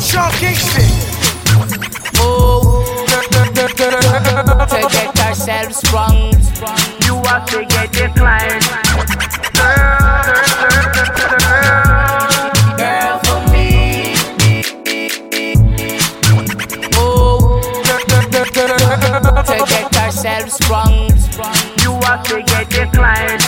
Sean Kingston. Oh, to get ourselves sprung. You have to get declined. Girl, girl, girl, girl for me. Oh, to get ourselves sprung. You have to get declined.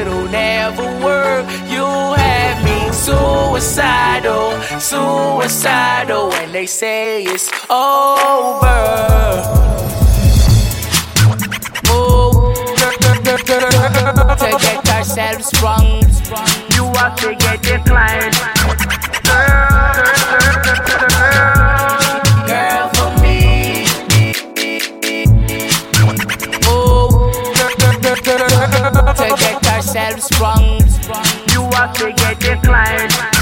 it'll never work. You have me suicidal, suicidal, and they say it's over. Oh, to get ourselves strong, you have to get declined. Girl. strong. You have to get the client.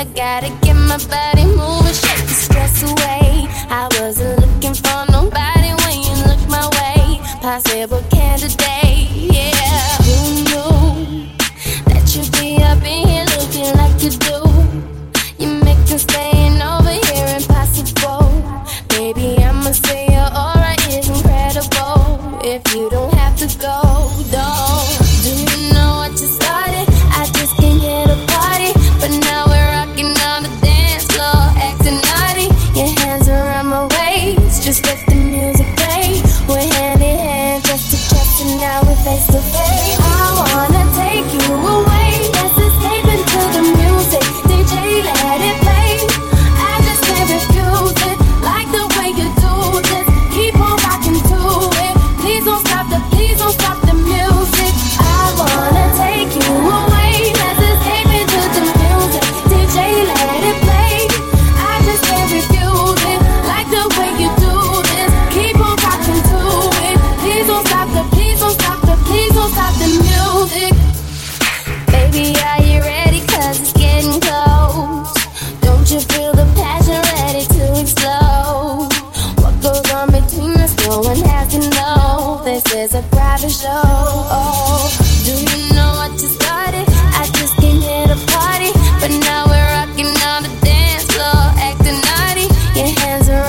I gotta get my body.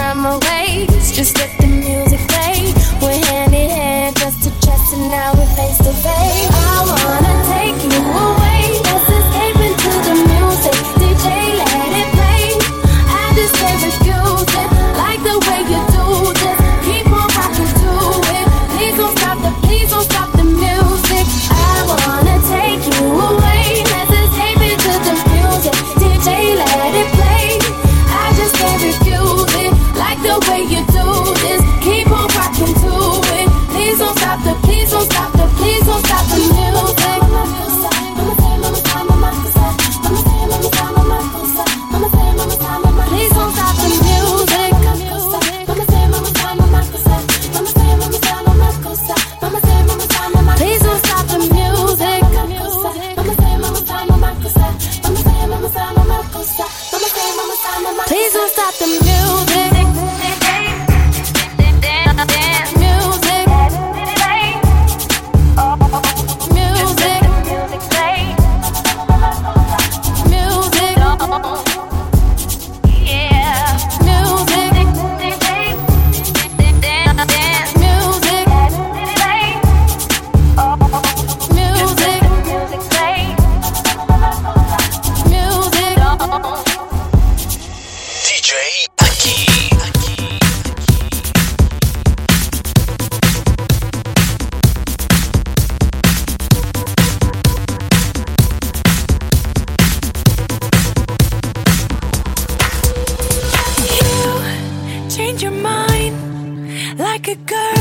Around my waist, just let the music girl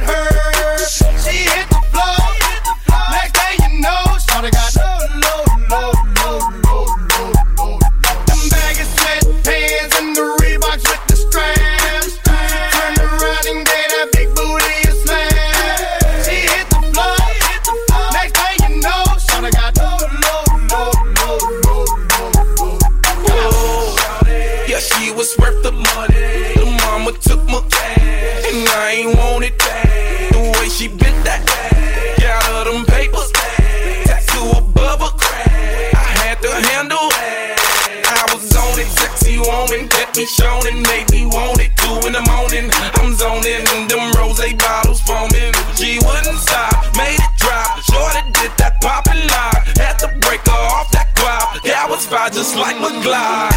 and shown and made me want it. Two in the morning, I'm zoning in them rose bottles foaming. She wouldn't stop, made it drop. Shorty did that popping live. Had to break her off that guap. That was fire just like McGlide.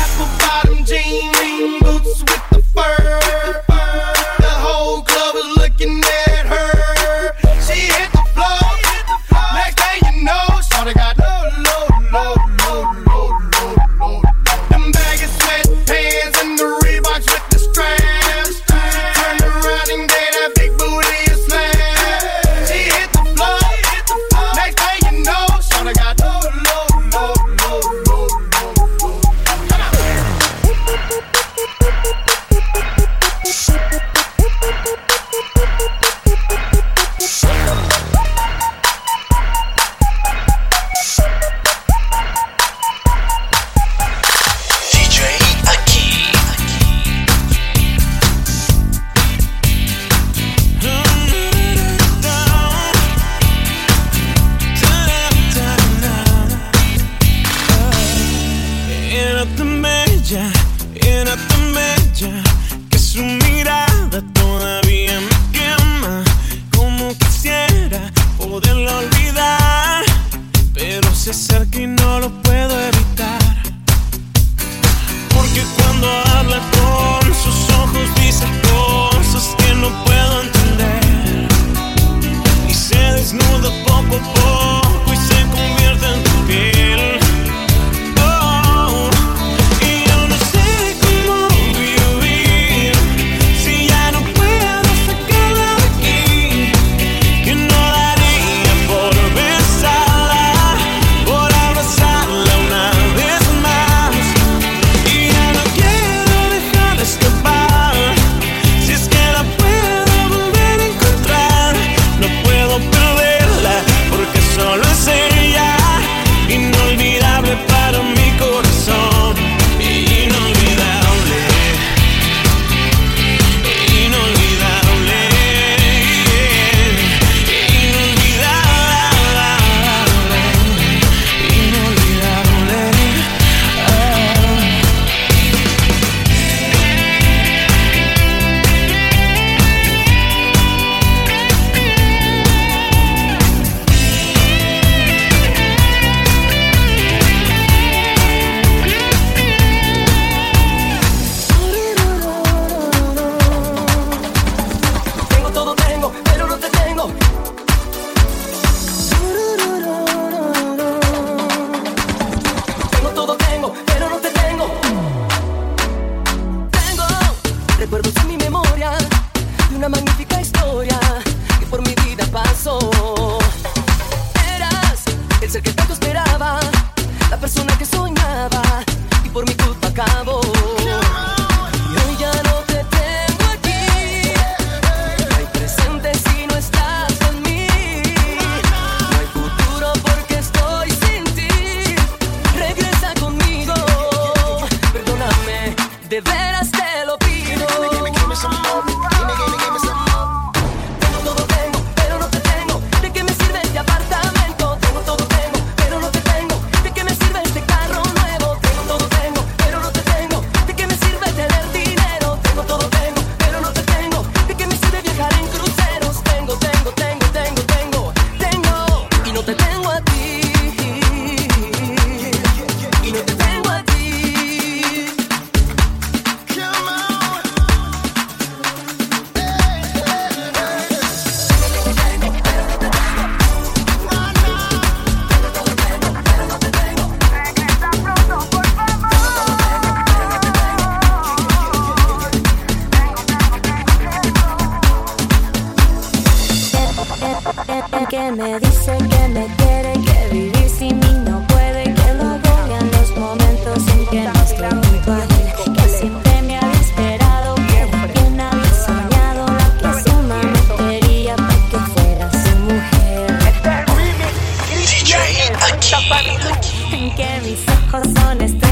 Que mis ojos son estrellas,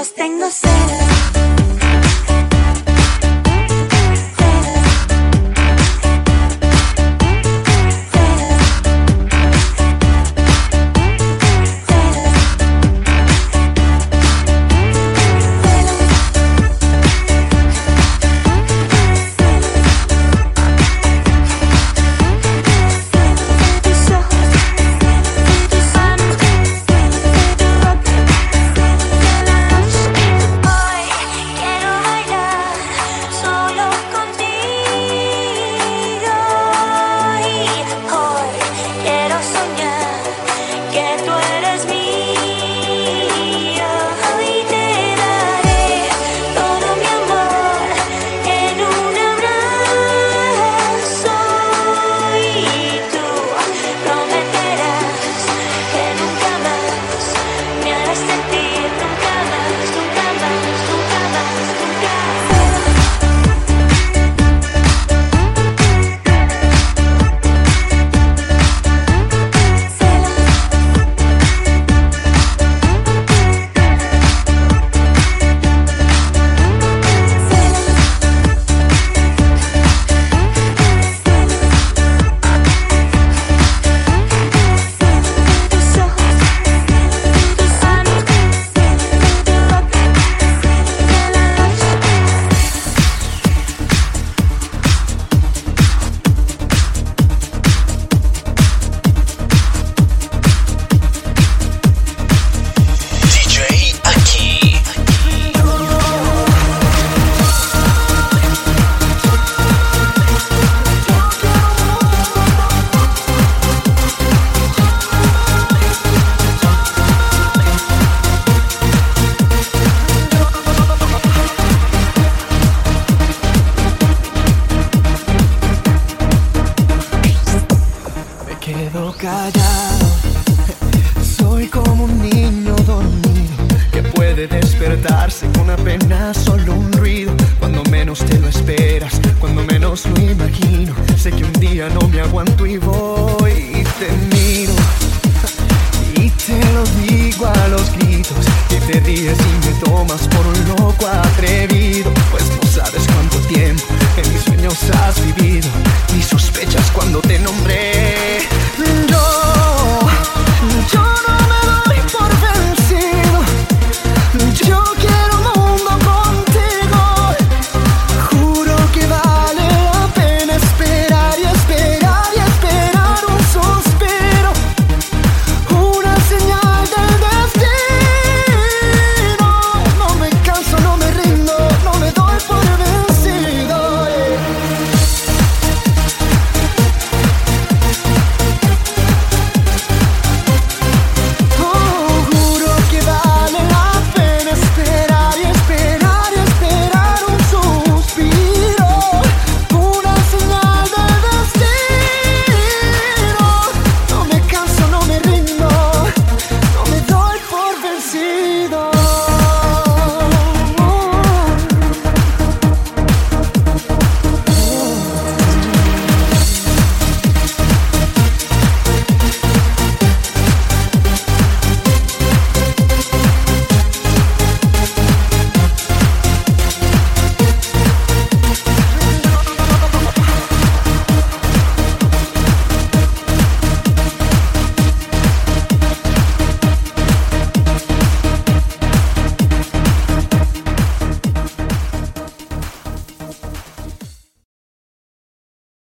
los tengo cerca. te ríes y me tomas por un loco atrevido, pues no sabes cuánto tiempo en mis sueños has vivido.